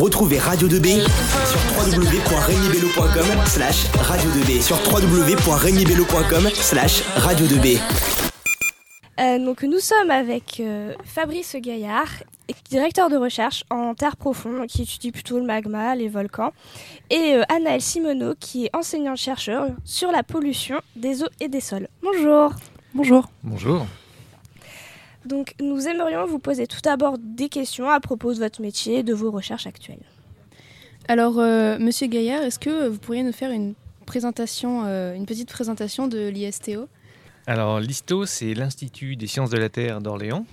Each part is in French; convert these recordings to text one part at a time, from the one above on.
Retrouvez Radio 2B sur www.regnibello.com slash radio 2B sur www.regnibello.com slash radio 2B. Euh, donc nous sommes avec euh, Fabrice Gaillard, directeur de recherche en terre profonde, qui étudie plutôt le magma, les volcans, et euh, Anaël Simoneau, qui est enseignant-chercheur sur la pollution des eaux et des sols. Bonjour. Bonjour. Bonjour. Donc nous aimerions vous poser tout d'abord des questions à propos de votre métier et de vos recherches actuelles. Alors, euh, Monsieur Gaillard, est-ce que vous pourriez nous faire une présentation, euh, une petite présentation de l'ISTO Alors, l'ISTO, c'est l'Institut des sciences de la Terre d'Orléans.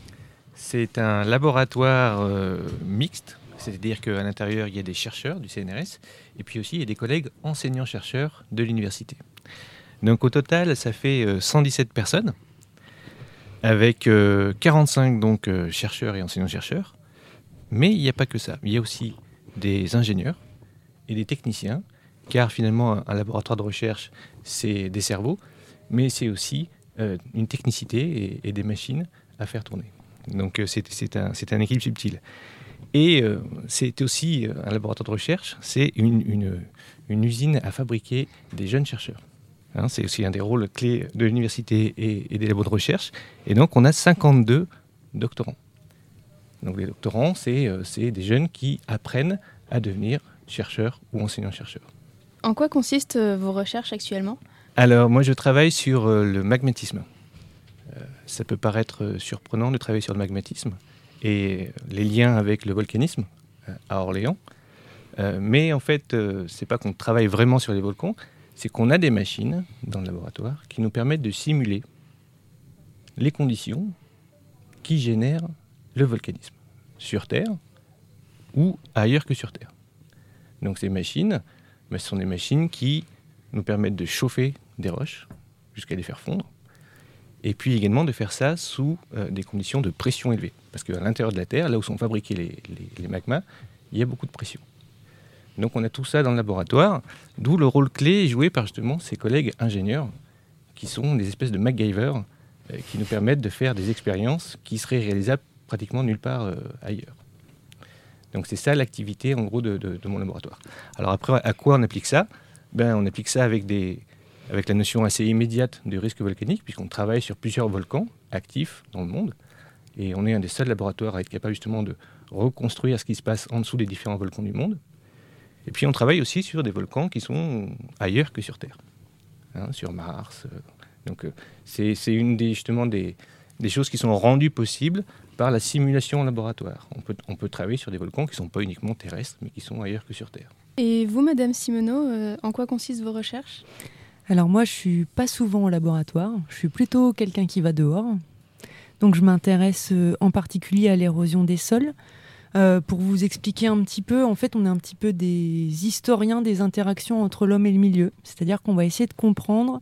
C'est un laboratoire euh, mixte, c'est-à-dire qu'à l'intérieur, il y a des chercheurs du CNRS et puis aussi il y a des collègues enseignants-chercheurs de l'université. Donc, au total, ça fait 117 personnes avec 45 donc chercheurs et enseignants-chercheurs. Mais il n'y a pas que ça. Il y a aussi des ingénieurs et des techniciens, car finalement un laboratoire de recherche, c'est des cerveaux, mais c'est aussi euh, une technicité et, des machines à faire tourner. Donc euh, c'est un, équilibre subtil. Et euh, c'est aussi un laboratoire de recherche, c'est une, usine à fabriquer des jeunes chercheurs. Hein, c'est aussi un des rôles clés de l'université et, et, des labos de recherche. Et donc on a 52 doctorants. Donc les doctorants, c'est des jeunes qui apprennent à devenir chercheurs ou enseignants-chercheurs. En quoi consistent euh, vos recherches actuellement? Alors moi je travaille sur euh, le magmatisme. Euh, ça peut paraître surprenant de travailler sur le magmatisme et les liens avec le volcanisme à Orléans. mais en fait, c'est pas qu'on travaille vraiment sur les volcans, c'est qu'on a des machines dans le laboratoire qui nous permettent de simuler les conditions qui génèrent le volcanisme sur Terre ou ailleurs que sur Terre. Donc ces machines, ben, ce sont des machines qui nous permettent de chauffer des roches jusqu'à les faire fondre, et puis également de faire ça sous euh, des conditions de pression élevée. Parce qu'à l'intérieur de la Terre, là où sont fabriqués les, magmas, il y a beaucoup de pression. Donc on a tout ça dans le laboratoire, d'où le rôle clé joué par justement ces collègues ingénieurs, qui sont des espèces de MacGyver, euh, qui nous permettent de faire des expériences qui seraient réalisables pratiquement nulle part euh, ailleurs. Donc c'est ça l'activité en gros de, mon laboratoire. Alors après, à quoi on applique ça? Ben, On applique ça avec, avec la notion assez immédiate du risque volcanique, puisqu'on travaille sur plusieurs volcans actifs dans le monde. Et on est un des seuls laboratoires à être capable justement de reconstruire ce qui se passe en dessous des différents volcans du monde. Et puis on travaille aussi sur des volcans qui sont ailleurs que sur Terre, hein, sur Mars. Euh. Donc euh, c'est une des, justement des, des choses qui sont rendues possibles par la simulation en laboratoire. On peut, on peut travailler sur des volcans qui ne sont pas uniquement terrestres, mais qui sont ailleurs que sur Terre. Et vous, Madame Simoneau, euh, en quoi consistent vos recherches? Alors moi, je suis pas souvent au laboratoire. Je suis plutôt quelqu'un qui va dehors. Donc je m'intéresse en particulier à l'érosion des sols. Euh, pour vous expliquer un petit peu, en fait, on est un petit peu des historiens des interactions entre l'homme et le milieu. C'est-à-dire qu'on va essayer de comprendre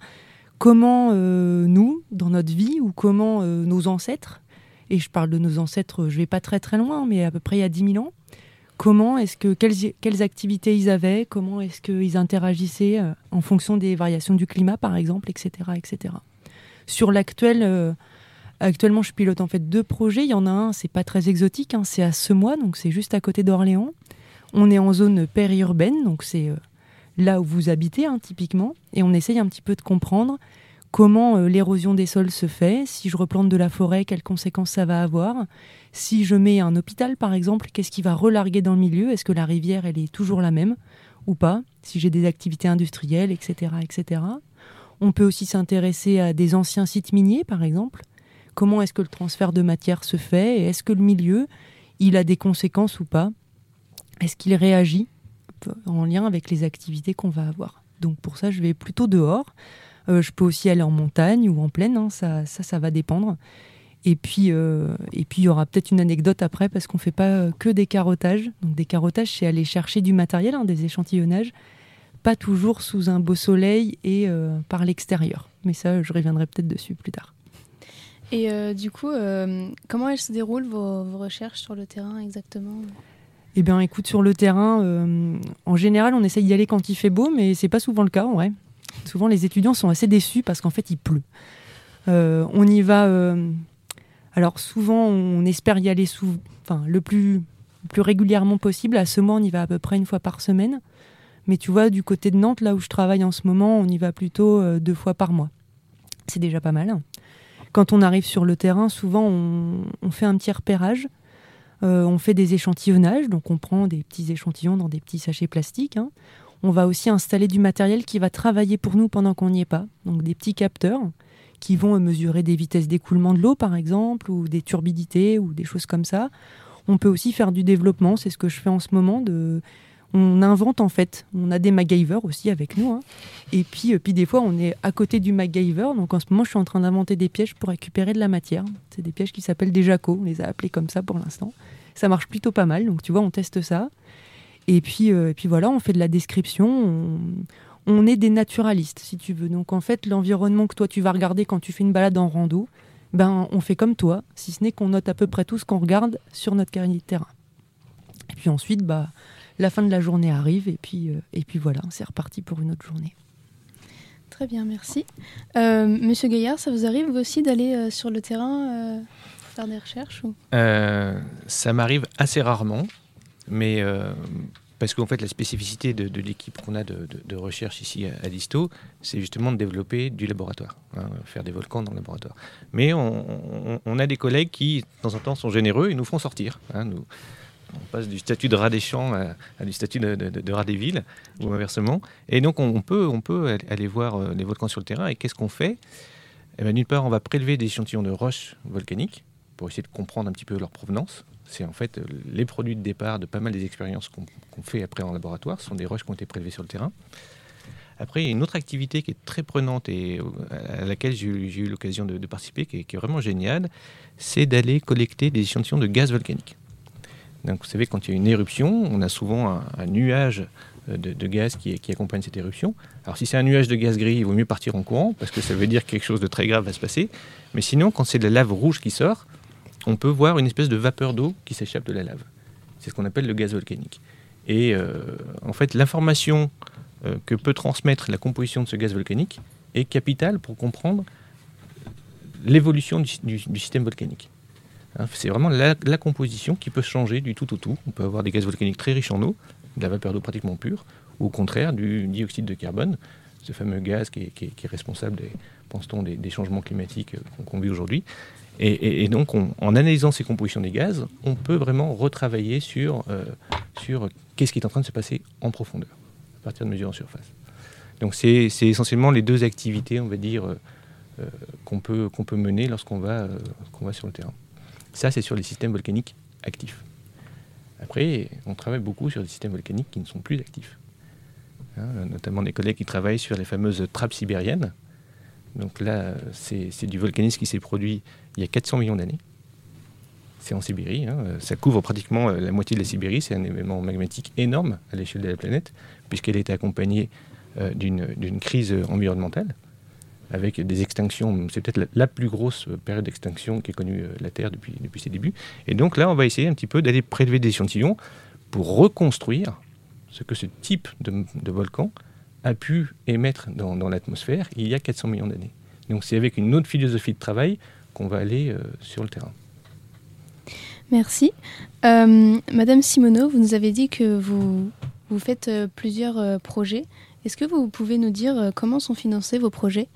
comment nous, dans notre vie, ou comment nos ancêtres, et je parle de nos ancêtres, je vais pas très très loin, mais à peu près il y a 10 000 ans. Comment est-ce que quelles, activités ils avaient, comment est-ce qu'ils interagissaient euh, en fonction des variations du climat, par exemple, etc., etc. Sur l'actuel, euh, actuellement, je pilote en fait deux projets. Il y en a un, c'est pas très exotique, hein, c'est à Semois, donc c'est juste à côté d'Orléans. On est en zone périurbaine, donc c'est euh, là où vous habitez, hein, typiquement, et on essaye un petit peu de comprendre comment euh, l'érosion des sols se fait, si je replante de la forêt, quelles conséquences ça va avoir, si je mets un hôpital par exemple, qu'est-ce qui va relarguer dans le milieu, est-ce que la rivière elle est toujours la même ou pas, si j'ai des activités industrielles, etc. etc. On peut aussi s'intéresser à des anciens sites miniers par exemple, comment est-ce que le transfert de matière se fait, et est-ce que le milieu il a des conséquences ou pas, est-ce qu'il réagit en lien avec les activités qu'on va avoir? Donc pour ça je vais plutôt dehors. Euh, je peux aussi aller en montagne ou en plaine, hein, ça, ça, va dépendre. Et puis, euh, et puis il y aura peut-être une anecdote après parce qu'on fait pas euh, que des carottages. Donc des carottages, c'est aller chercher du matériel, hein, des échantillonnages, pas toujours sous un beau soleil et par l'extérieur. Mais ça, je reviendrai peut-être dessus plus tard. Et du coup, comment elles se déroulent vos, recherches sur le terrain exactement? Eh bien, écoute, sur le terrain, en général, on essaye d'y aller quand il fait beau, mais c'est pas souvent le cas, en. Souvent, les étudiants sont assez déçus parce qu'en fait, il pleut. Euh, on y va. Euh, alors, souvent, on espère y aller sous, enfin, le plus plus régulièrement possible. À ce mois, on y va à peu près une fois par semaine. Mais tu vois, du côté de Nantes, là où je travaille en ce moment, on y va plutôt euh, deux fois par mois. C'est déjà pas mal. Quand on arrive sur le terrain, souvent on, fait un petit repérage. Euh, on fait des échantillonnages, donc on prend des petits échantillons dans des petits sachets plastiques. Hein. On va aussi installer du matériel qui va travailler pour nous pendant qu'on n'y est pas, donc des petits capteurs qui vont mesurer des vitesses d'écoulement de l'eau par exemple, ou des turbidités, ou des choses comme ça. On peut aussi faire du développement, c'est ce que je fais en ce moment, on invente en fait. On a des MacGyver aussi avec nous. Hein. Et puis, euh, puis des fois, on est à côté du MacGyver. Donc en ce moment, je suis en train d'inventer des pièges pour récupérer de la matière. C'est des pièges qui s'appellent des Jaco. On les a appelés comme ça pour l'instant. Ça marche plutôt pas mal. Donc tu vois, on teste ça. Et puis, euh, puis voilà, on fait de la description. On, est des naturalistes, si tu veux. Donc en fait, l'environnement que toi tu vas regarder quand tu fais une balade en rando, ben on fait comme toi, si ce n'est qu'on note à peu près tout ce qu'on regarde sur notre carnet de terrain. Et puis ensuite, bah la fin de la journée arrive et puis, euh, et puis voilà, c'est reparti pour une autre journée. Très bien, merci. Euh, Monsieur Gaillard, ça vous arrive aussi d'aller euh, sur le terrain faire des recherches Ça m'arrive assez rarement, mais parce qu'en fait la spécificité de, l'équipe qu'on a de, recherche ici à, Disto, c'est justement de développer du laboratoire, hein, faire des volcans dans le laboratoire. Mais on, a des collègues qui, de temps en temps, sont généreux et nous font sortir. Hein, nous, on passe du statut de rat des champs à, du statut de, rat des villes, ou inversement. Et donc, on, peut, on aller voir euh, les volcans sur le terrain. Et qu'est-ce qu'on fait? Eh ben, D'une part, on va prélever des échantillons de roches volcaniques pour essayer de comprendre un petit peu leur provenance. C'est en fait les produits de départ de pas mal des expériences qu'on fait après en laboratoire. Ce sont des roches qui ont été prélevées sur le terrain. Après, une autre activité qui est très prenante et euh, à laquelle j'ai eu l'occasion de, participer, qui est vraiment géniale, c'est d'aller collecter des échantillons de gaz volcanique. Vous savez, quand il y a une éruption, on a souvent un, nuage euh, de, gaz qui, accompagne cette éruption. Alors si c'est un nuage de gaz gris, il vaut mieux partir en courant, parce que ça veut dire que quelque chose de très grave va se passer. Mais sinon, quand c'est de la lave rouge qui sort, on peut voir une espèce de vapeur d'eau qui s'échappe de la lave. C'est ce qu'on appelle le gaz volcanique. Et euh, en fait, l'information euh, que peut transmettre la composition de ce gaz volcanique est capitale pour comprendre l'évolution du système volcanique. Hein, c'est vraiment la, composition qui peut changer du tout au tout. On peut avoir des gaz volcaniques très riches en eau, de la vapeur d'eau pratiquement pure, ou au contraire du dioxyde de carbone, ce fameux gaz qui est, responsable, pense-t-on, des, changements climatiques euh, qu'on vit aujourd'hui. Et, donc, en analysant ces compositions des gaz, on peut vraiment retravailler sur, euh, sur qu'est-ce qui est en train de se passer en profondeur, à partir de mesures en surface. Donc, c'est essentiellement les deux activités, on va dire, euh, qu'on peut, peut mener lorsqu'on va, va sur le terrain. Ça, c'est sur les systèmes volcaniques actifs. Après, on travaille beaucoup sur des systèmes volcaniques qui ne sont plus actifs. Hein, notamment des collègues qui travaillent sur les fameuses trappes sibériennes. Donc là, c'est du volcanisme qui s'est produit il y a 400 millions d'années. C'est en Sibérie. Hein. Ça couvre pratiquement euh, la moitié de la Sibérie. C'est un événement magmatique énorme à l'échelle de la planète, puisqu'elle était accompagnée euh, d'une crise environnementale avec des extinctions. C'est peut-être la, plus grosse période d'extinction qu'ait connue euh, la Terre depuis, ses débuts. Et donc là, on va essayer un petit peu d'aller prélever des échantillons pour reconstruire ce que ce type de, volcan a pu émettre dans, l'atmosphère il y a 400 millions d'années. Donc c'est avec une autre philosophie de travail qu'on va aller euh, sur le terrain. Merci. Euh, Madame Simoneau, vous nous avez dit que vous faites plusieurs projets. Est-ce que vous pouvez nous dire comment sont financés vos projets?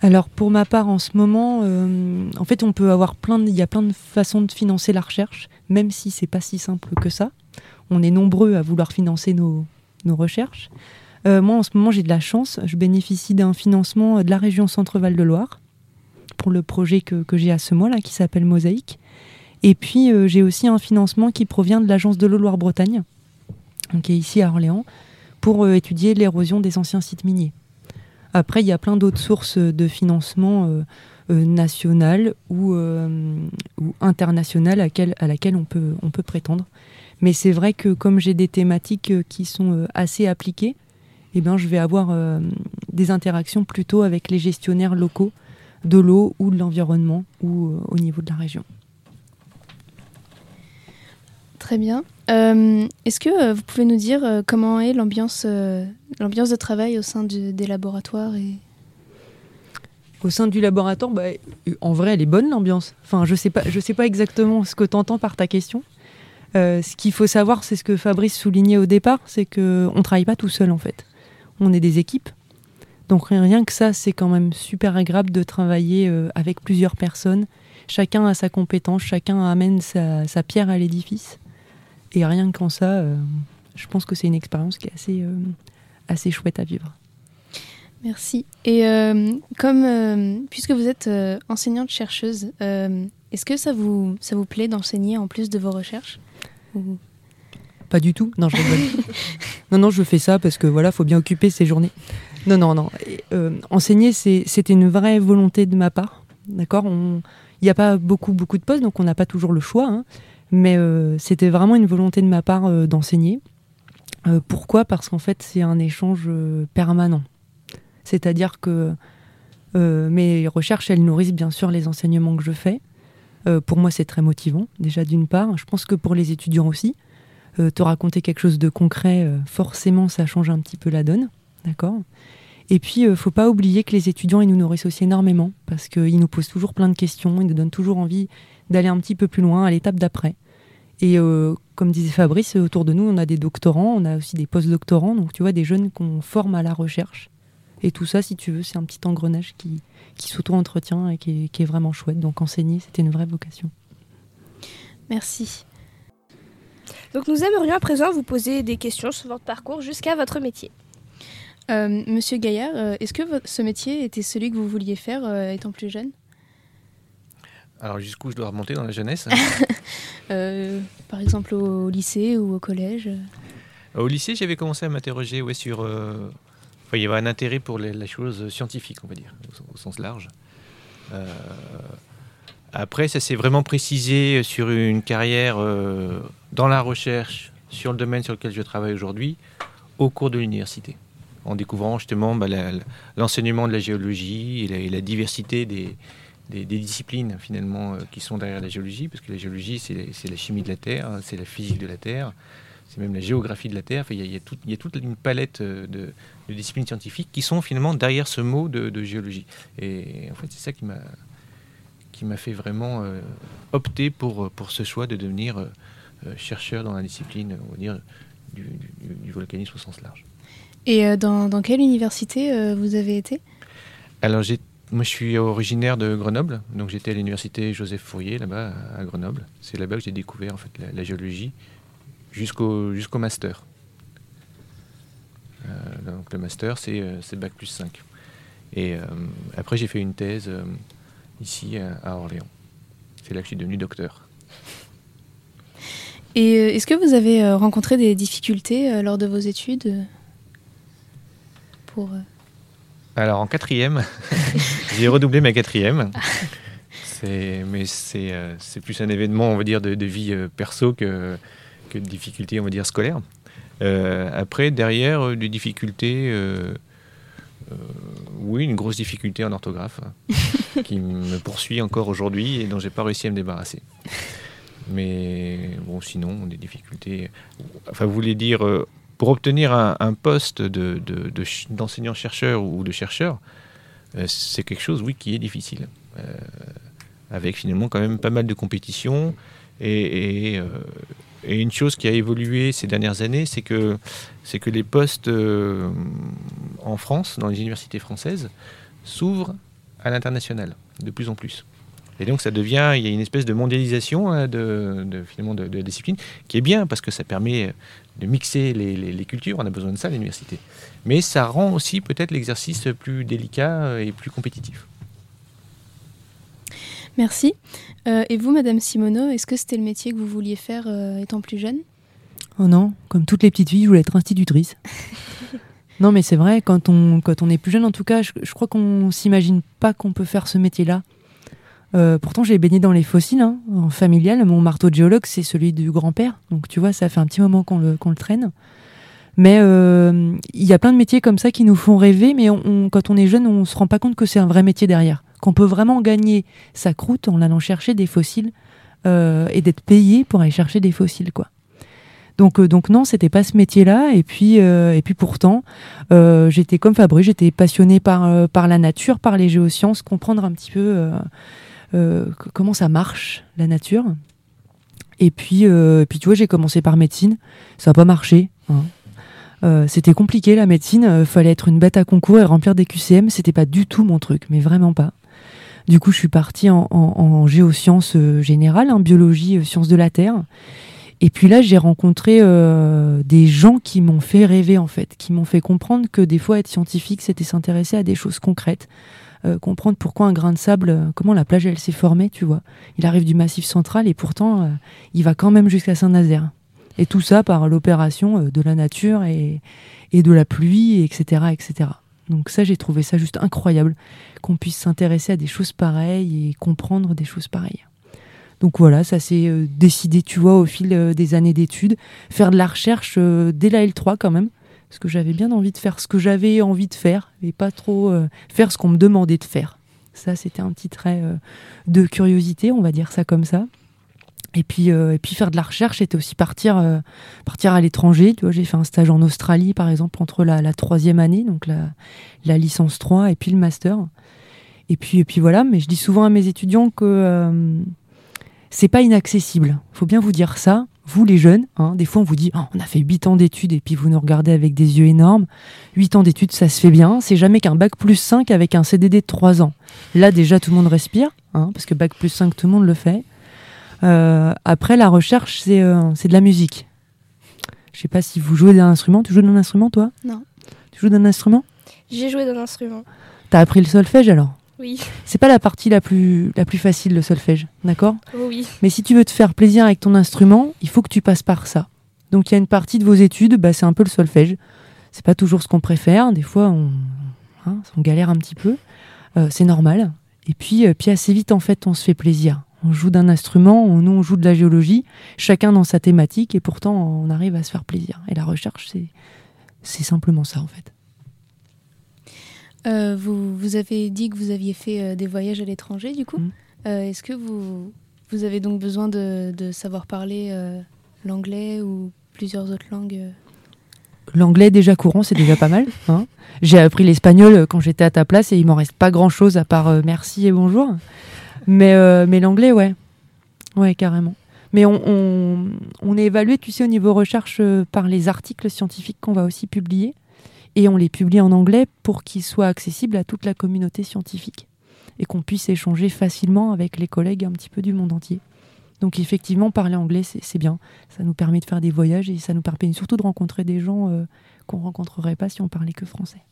Alors pour ma part en ce moment, euh, en fait on peut avoir plein il y a plein de façons de financer la recherche, même si c'est pas si simple que ça. On est nombreux à vouloir financer nos, recherches. Euh, moi en ce moment j'ai de la chance, je bénéficie d'un financement de la région Centre-Val de Loire pour le projet que, j'ai à ce mois là qui s'appelle Mosaïque. Et puis euh, j'ai aussi un financement qui provient de l'agence de l'eau Loire-Bretagne, qui est ici à Orléans, pour étudier l'érosion des anciens sites miniers. Après, il y a plein d'autres sources de financement euh, euh, nationales ou, euh, ou internationales à, laquelle on peut, prétendre. Mais c'est vrai que comme j'ai des thématiques qui sont assez appliquées, eh ben, je vais avoir des interactions plutôt avec les gestionnaires locaux de l'eau ou de l'environnement ou au niveau de la région. Très bien. Est-ce que vous pouvez nous dire comment est l'ambiance, l'ambiance de travail au sein des laboratoires et... Au sein du laboratoire, bah, en vrai, elle est bonne l'ambiance. Enfin, je sais sais pas exactement ce que tu entends par ta question. ce qu'il faut savoir, c'est ce que Fabrice soulignait au départ, c'est qu'on ne travaille pas tout seul en fait. On est des équipes. Donc rien que ça, c'est quand même super agréable de travailler avec plusieurs personnes. Chacun a sa compétence, chacun amène sa, pierre à l'édifice. Et rien qu'en ça, je pense que c'est une expérience qui est assez, assez chouette à vivre. Merci. Et euh, comme, euh, puisque vous êtes euh, enseignante-chercheuse, est-ce que ça vous, ça vous plaît d'enseigner en plus de vos recherches Pas du tout. Non, je non, non, je fais ça parce que voilà, faut bien occuper ses journées. Non, non, non. enseigner, c'était une vraie volonté de ma part. D'accord? Il n'y a pas beaucoup, beaucoup de postes, donc on n'a pas toujours le choix. Hein. mais c'était vraiment une volonté de ma part d'enseigner. Pourquoi? Parce qu'en fait, c'est un échange permanent. C'est-à-dire que euh, mes recherches, elles nourrissent bien sûr les enseignements que je fais. Euh, pour moi, c'est très motivant, déjà d'une part. Je pense que pour les étudiants aussi, euh, te raconter quelque chose de concret, forcément, ça change un petit peu la donne. D'accord? Et puis, ne faut pas oublier que les étudiants, ils nous nourrissent aussi énormément, parce qu'ils nous posent toujours plein de questions, ils nous donnent toujours envie d'aller un petit peu plus loin, à l'étape d'après. Et comme disait Fabrice, autour de nous, on a des doctorants, on a aussi des post-doctorants, donc tu vois, des jeunes qu'on forme à la recherche et tout ça, si tu veux, c'est un petit engrenage qui, qui s'auto-entretient et qui est, vraiment chouette. Donc enseigner, c'était une vraie vocation. Merci. Donc nous aimerions à présent vous poser des questions sur votre parcours jusqu'à votre métier. Euh, Monsieur Gaillard, euh, est-ce que ce métier était celui que vous vouliez faire euh, étant plus jeune? Alors jusqu'où je dois remonter dans la jeunesse Par exemple au, lycée ou au collège Au lycée, j'avais commencé à m'interroger ouais, sur il y avait un intérêt pour les, la chose scientifique, on va dire, au, sens large. Euh, après, ça s'est vraiment précisé sur une carrière euh, dans la recherche, sur le domaine sur lequel je travaille aujourd'hui, au cours de l'université, en découvrant justement bah, l'enseignement de la géologie et la, diversité des, des, disciplines finalement euh, qui sont derrière la géologie, parce que la géologie, c'est la chimie de la Terre, c'est la physique de la Terre, c'est même la géographie de la Terre. Il y, a, toute une palette euh, de, disciplines scientifiques qui sont finalement derrière ce mot de, géologie. Et en fait, c'est ça qui m'a qui m'a fait vraiment euh, opter pour, pour ce choix de devenir euh, chercheur dans la discipline, on va dire, du, volcanisme au sens large. Et dans, dans, quelle université vous avez été? Alors, moi, je suis originaire de Grenoble, donc j'étais à l'université Joseph Fourier, là-bas, à Grenoble. C'est là-bas que j'ai découvert en fait, la géologie jusqu'au jusqu'au master. Euh, donc le master, c'est euh, bac plus 5. Et euh, après, j'ai fait une thèse ici à Orléans. C'est là que je suis devenu docteur. Et est-ce que vous avez rencontré des difficultés lors de vos études pour Alors en quatrième, j'ai redoublé ma quatrième. mais c'est plus un événement, on va dire, de, vie perso que, de difficultés, on va dire, scolaires. Euh, après, derrière, euh, des difficultés, euh, oui, une grosse difficulté en orthographe hein, qui me poursuit encore aujourd'hui et dont j'ai pas réussi à me débarrasser. Mais bon, sinon, des difficultés. Enfin, vous voulez dire, pour obtenir un, poste d'enseignant-chercheur ou de chercheur, c'est quelque chose, oui, qui est difficile. avec finalement quand même pas mal de compétitions et, et, une chose qui a évolué ces dernières années, c'est que, les postes euh, en France, dans les universités françaises, s'ouvrent à l'international de plus en plus. Et donc ça devient, il y a une espèce de mondialisation hein, de, finalement de, la discipline qui est bien parce que ça permet de mixer les, les cultures. On a besoin de ça à l'université. Mais ça rend aussi peut-être l'exercice plus délicat et plus compétitif. Merci. Euh, et vous, Madame Simoneau, est-ce que c'était le métier que vous vouliez faire euh, étant plus jeune? Oh non, comme toutes les petites filles, je voulais être institutrice. non, mais c'est vrai, quand on, quand on est plus jeune, en tout cas, je, crois qu'on s'imagine pas qu'on peut faire ce métier-là. Euh, pourtant, j'ai baigné dans les fossiles, hein, en familial. Mon marteau de géologue, c'est celui du grand-père. Donc, tu vois, ça fait un petit moment qu'on le, traîne. Mais il y a plein de métiers comme ça qui nous font rêver, mais quand on est jeune, on se rend pas compte que c'est un vrai métier derrière qu'on peut vraiment gagner sa croûte en allant chercher des fossiles euh, et d'être payé pour aller chercher des fossiles, quoi. Donc, euh, donc non, c'était pas ce métier-là. Et puis, euh, et puis pourtant, j'étais comme Fabrice, j'étais passionnée par, par la nature, par les géosciences, comprendre un petit peu comment ça marche, la nature. Et puis, euh, puis tu vois, j'ai commencé par médecine. Ça n'a pas marché. hein. Euh, c'était compliqué la médecine. Euh, fallait être une bête à concours et remplir des QCM. C'était pas du tout mon truc, mais vraiment pas. Du coup, je suis partie en, en- en géosciences euh, générales, en biologie, euh, sciences de la Terre. Et puis là, j'ai rencontré euh, des gens qui m'ont fait rêver, en fait, qui m'ont fait comprendre que des fois, être scientifique, c'était s'intéresser à des choses concrètes. Euh, comprendre pourquoi un grain de sable, euh, comment la plage, elle s'est formée, tu vois. Il arrive du massif central et pourtant, euh, il va quand même jusqu'à Saint-Nazaire. Et tout ça par l'opération de la nature et, et de la pluie, etc., etc. Donc ça, j'ai trouvé ça juste incroyable qu'on puisse s'intéresser à des choses pareilles et comprendre des choses pareilles. Donc voilà, ça s'est décidé, tu vois, au fil des années d'études, faire de la recherche dès la L3 quand même, parce que j'avais bien envie de faire ce que j'avais envie de faire et pas trop euh, faire ce qu'on me demandait de faire. Ça, c'était un petit trait euh, de curiosité, on va dire ça comme ça. Et puis, euh, faire de la recherche, c'était aussi partir, à l'étranger. J'ai fait un stage en Australie, par exemple, entre la, troisième année, donc la, licence 3 et puis le master. Et puis, et puis voilà, mais je dis souvent à mes étudiants que c'est pas inaccessible. faut bien vous dire ça. Vous, les jeunes, hein, des fois on vous dit Oh, on a fait 8 ans d'études et puis vous nous regardez avec des yeux énormes. 8 ans d'études, ça se fait bien. C'est jamais qu'un bac plus 5 avec un CDD de 3 ans. Là, déjà, tout le monde respire, hein, parce que bac plus 5, tout le monde le fait. Euh, après, la recherche, c'est euh, c'est de la musique. Je sais pas si vous jouez d'un instrument. Tu joues d'un instrument, toi? Non. Tu joues d'un instrument? J'ai joué d'un instrument. T'as appris le solfège alors? Oui. C'est pas la partie la plus, la plus facile, le solfège, d'accord Oh oui. Mais si tu veux te faire plaisir avec ton instrument, il faut que tu passes par ça. Donc il y a une partie de vos études, bah, c'est un peu le solfège. C'est pas toujours ce qu'on préfère. Des fois, on, hein, on galère un petit peu. Euh, c'est normal. Et puis, euh, puis assez vite, en fait, on se fait plaisir. On joue d'un instrument, on, nous on joue de la géologie, chacun dans sa thématique, et pourtant on arrive à se faire plaisir. Et la recherche, c'est, c'est simplement ça, en fait. Euh, vous, vous avez dit que vous aviez fait euh, des voyages à l'étranger, du coup. Mhm. Euh, Est-ce que vous, vous avez donc besoin de, de savoir parler l'anglais ou plusieurs autres langues L'anglais déjà courant, c'est déjà pas mal. hein. J'ai appris l'espagnol quand j'étais à ta place et il m'en reste pas grand chose à part merci et bonjour. Mais, mais l'anglais, ouais. Ouais, carrément. Mais on, on, on est évalué, tu sais, au niveau recherche par les articles scientifiques qu'on va aussi publier. Et on les publie en anglais pour qu'ils soient accessibles à toute la communauté scientifique. Et qu'on puisse échanger facilement avec les collègues un petit peu du monde entier. Donc effectivement, parler anglais, c'est bien. Ça nous permet de faire des voyages et ça nous permet surtout de rencontrer des gens euh, qu'on rencontrerait pas si on parlait que français.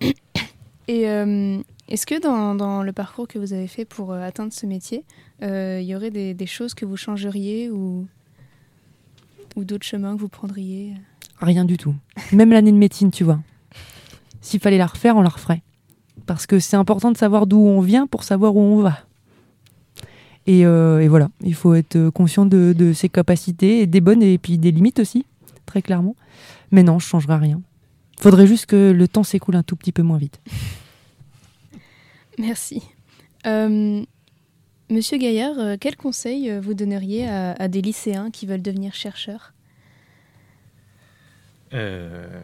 Et euh, est-ce que dans, le parcours que vous avez fait pour euh, atteindre ce métier, euh, il y aurait des, choses que vous changeriez ou d'autres chemins que vous prendriez? Rien du tout. Même l'année de médecine, tu vois. S'il fallait la refaire, on la referait. Parce que c'est important de savoir d'où on vient pour savoir où on va. Et, euh, voilà, il faut être euh, conscient de, ses capacités, et des bonnes et puis des limites aussi, très clairement. Mais non, je changerai rien. Faudrait juste que le temps s'écoule un tout petit peu moins vite. Merci. Euh, Monsieur Gaillard, quel conseil vous donneriez à des lycéens qui veulent devenir chercheurs? Euh,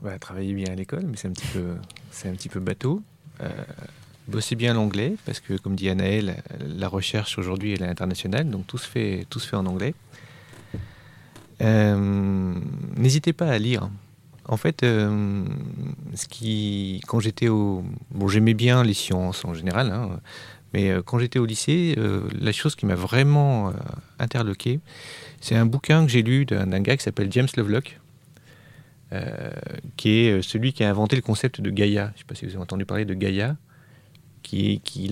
voilà, travailler bien à l'école, mais c'est un petit peu, c'est un petit peu bateau. Euh, bosser bien l'anglais, parce que comme dit Anaël, la recherche aujourd'hui est internationale, donc tout se fait, tout se fait en anglais. Euh, N'hésitez pas à lire. En fait, euh, ce qui, quand j'étais au, bon, j'aimais bien les sciences en général, hein, mais euh, quand j'étais au lycée, euh, la chose qui m'a vraiment euh, interloqué, c'est un bouquin que j'ai lu d'un gars qui s'appelle James Lovelock, qui est celui qui a inventé le concept de Gaïa. Je ne sais pas si vous avez entendu parler de Gaïa. Qui, qui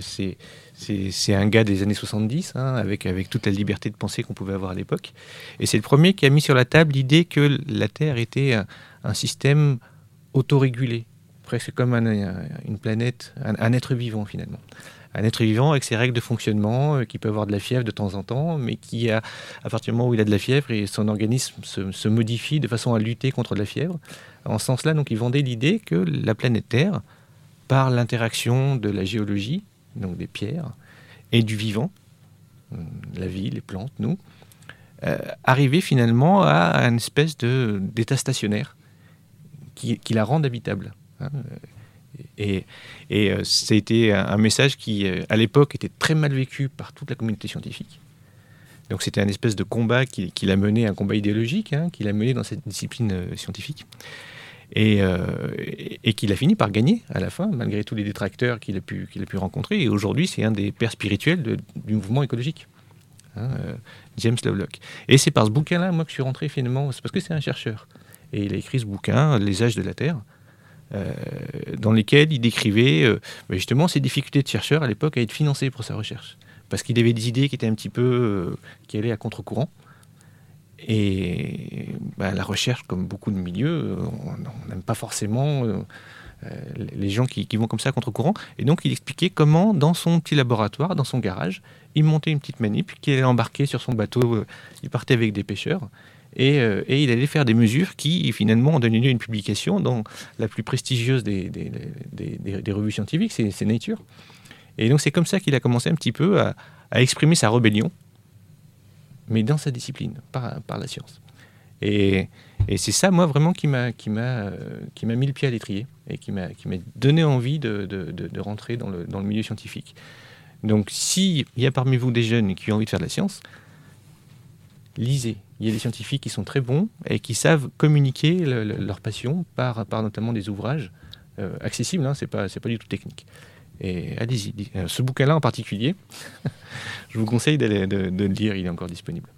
c'est, un gars des années 70, hein, avec, toute la liberté de penser qu'on pouvait avoir à l'époque. Et c'est le premier qui a mis sur la table l'idée que la Terre était un, système autorégulé, presque comme un- un- une planète, un être vivant finalement. Un être vivant avec ses règles de fonctionnement, euh, qui peut avoir de la fièvre de temps en temps, mais qui, a, à partir du moment où il a de la fièvre, et son organisme se, modifie de façon à lutter contre la fièvre. En ce sens-là, donc, il vendait l'idée que la planète Terre, par l'interaction de la géologie, donc des pierres, et du vivant, euh, la vie, les plantes, nous, euh, arrivait finalement à une espèce d'état stationnaire qui, qui la rende habitable. hein. Et, et euh, c'était un, message qui, euh, à l'époque, était très mal vécu par toute la communauté scientifique. Donc c'était un espèce de combat qu'il qui a mené, un combat idéologique, hein, qu'il a mené dans cette discipline euh, scientifique. Et, euh, et, qu'il a fini par gagner à la fin, malgré tous les détracteurs qu'il a, pu- rencontrer. Et aujourd'hui, c'est un des pères spirituels du mouvement écologique. hein, James Lovelock. Et c'est par ce bouquin-là, moi, que je suis rentré finalement. Parce que c'est un chercheur. Et il a écrit ce bouquin, Les âges de la Terre, dans lequel il décrivait euh, bah, justement ses difficultés de chercheur à l'époque à être financé pour sa recherche. Parce qu'il avait des idées qui étaient un petit peu. euh, qui allaient à contre-courant. Et bah, la recherche, comme beaucoup de milieux, euh, on n'aime pas forcément euh, euh, les gens qui, qui vont comme ça à contre-courant. Et donc, il expliquait comment, dans son petit laboratoire, dans son garage, il montait une petite manip qu'il allait embarquer sur son bateau. euh, il partait avec des pêcheurs. Et, euh, et il allait faire des mesures qui, finalement, ont donné lieu à une publication dans la plus prestigieuse des, des- revues scientifiques, c'est Nature. Et donc, c'est comme ça qu'il a commencé un petit peu à, exprimer sa rébellion, mais dans sa discipline, par, la science. Et, c'est ça, moi, vraiment, euh, qui m'a mis le pied à l'étrier et qui m'a donné envie de, de- de- de rentrer dans le, dans le milieu scientifique. Donc, s'il y a parmi vous des jeunes qui ont envie de faire de la science, lisez. Il y a des scientifiques qui sont très bons et qui savent communiquer le- le- leur passion par, par notamment des ouvrages euh, accessibles, hein, c'est pas, pas du tout technique. Et allez-y, euh, ce bouquin-là en particulier, je vous conseille de, le lire, il est encore disponible.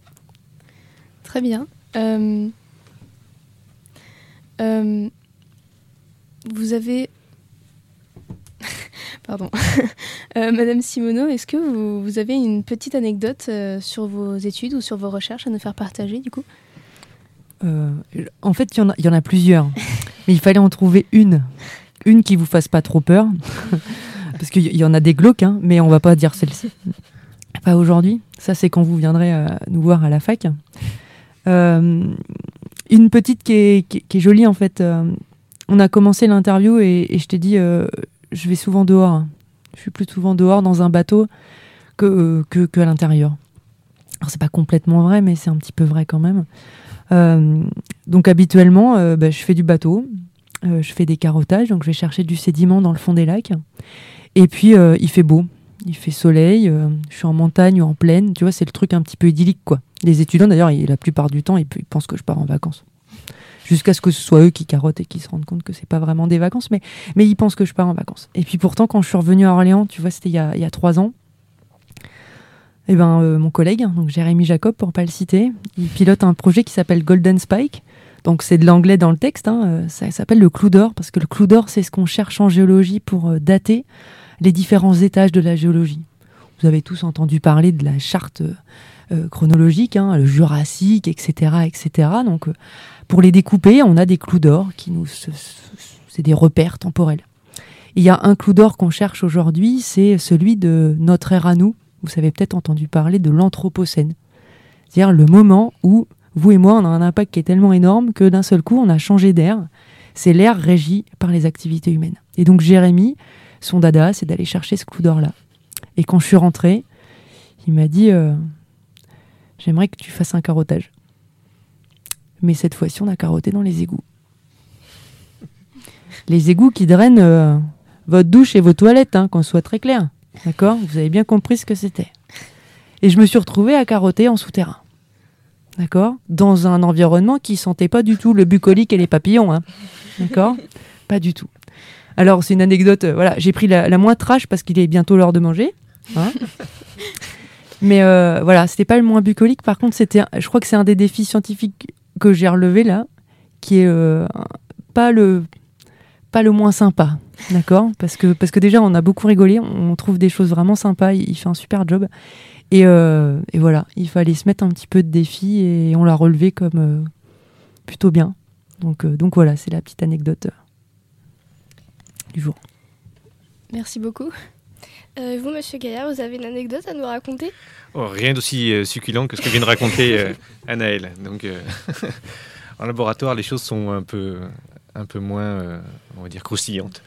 Très bien. Euh, vous avez... Pardon. Euh, Madame Simoneau, est-ce que vous, vous avez une petite anecdote euh, sur vos études ou sur vos recherches à nous faire partager du coup? Euh, en fait, il y, en a- il y en a plusieurs. Mais il fallait en trouver une. Une qui vous fasse pas trop peur. Parce qu'il y en a des glauques, hein, mais on va pas dire celle-ci. Pas aujourd'hui. Ça, c'est quand vous viendrez euh, nous voir à la fac. Euh, une petite qui est, qui est- qui est jolie, en fait. Euh, on a commencé l'interview et, et je t'ai dit, je vais souvent dehors. Je suis plus souvent dehors dans un bateau que, à l'intérieur. Alors, c'est pas complètement vrai, mais c'est un petit peu vrai quand même. Euh, donc habituellement, euh, bah, je fais du bateau, euh, je fais des carottages, donc je vais chercher du sédiment dans le fond des lacs. Et puis euh, il fait beau, il fait soleil, euh, je suis en montagne ou en plaine, tu vois, c'est le truc un petit peu idyllique quoi. Les étudiants d'ailleurs, la plupart du temps, ils pensent que je pars en vacances. Jusqu'à ce que ce soit eux qui carottent et qui se rendent compte que c'est pas vraiment des vacances, mais, mais ils pensent que je pars en vacances. Et puis pourtant, quand je suis revenue à Orléans, tu vois, c'était il y a, il y a trois ans, eh ben, euh, mon collègue, donc Jérémy Jacob, pour pas le citer, il pilote un projet qui s'appelle Golden Spike. Donc c'est de l'anglais dans le texte. hein, euh, Ça s'appelle le clou d'or parce que le clou d'or, c'est ce qu'on cherche en géologie pour euh, dater les différents étages de la géologie. Vous avez tous entendu parler de la charte euh, euh, chronologique, hein, le Jurassique, etc., etc. Donc euh, pour les découper, on a des clous d'or qui nous, ce- ce- c'est des repères temporels. Il y a un clou d'or qu'on cherche aujourd'hui, c'est celui de notre ère à nous. Vous avez peut-être entendu parler de l'Anthropocène, c'est-à-dire le moment où vous et moi, on a un impact qui est tellement énorme que d'un seul coup, on a changé d'air. C'est l'air régi par les activités humaines. Et donc Jérémy, son dada, c'est d'aller chercher ce clou d'or-là. Et quand je suis rentrée, il m'a dit euh, J'aimerais que tu fasses un carottage. Mais cette fois-ci, on a carotté dans les égouts. Les égouts qui drainent euh, votre douche et vos toilettes, hein, qu'on soit très clair. D'accord? Vous avez bien compris ce que c'était. Et je me suis retrouvée à carotter en souterrain. D'accord? Dans un environnement qui sentait pas du tout le bucolique et les papillons. hein. D'accord? Pas du tout. Alors, c'est une anecdote. euh, voilà, j'ai pris la, la moins trash parce qu'il est bientôt l'heure de manger. hein. Mais euh, voilà, c'était pas le moins bucolique. Par contre, c'était, je crois que c'est un des défis scientifiques que j'ai relevé là, qui est euh, pas le pas le moins sympa, d'accord? Parce que parce que déjà on a beaucoup rigolé, on trouve des choses vraiment sympas. Il, fait un super job. Et, euh, et voilà, il fallait se mettre un petit peu de défi et on l'a relevé comme euh, plutôt bien. Donc, donc voilà, c'est la petite anecdote du jour. Merci beaucoup. Euh, vous, monsieur Gaillard, vous avez une anecdote à nous raconter? Oh, rien d'aussi euh, succulent que ce que vient de raconter euh, Anaël. Donc, euh, en laboratoire, les choses sont un peu, un peu moins, euh, on va dire, croustillantes.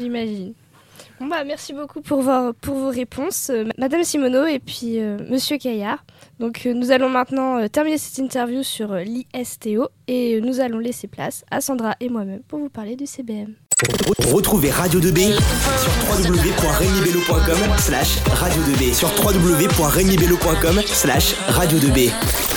J'imagine. Bon bah merci beaucoup pour vos, pour vos réponses, euh, Madame Simoneau et puis euh, Monsieur Gaillard. Donc euh, nous allons maintenant euh, terminer cette interview sur euh, l'ISTO et euh, nous allons laisser place à Sandra et moi-même pour vous parler du CBM. Retrouvez Radio 2B sur www.regnibello.com slash radio 2B sur www.regnibello.com slash radio 2B.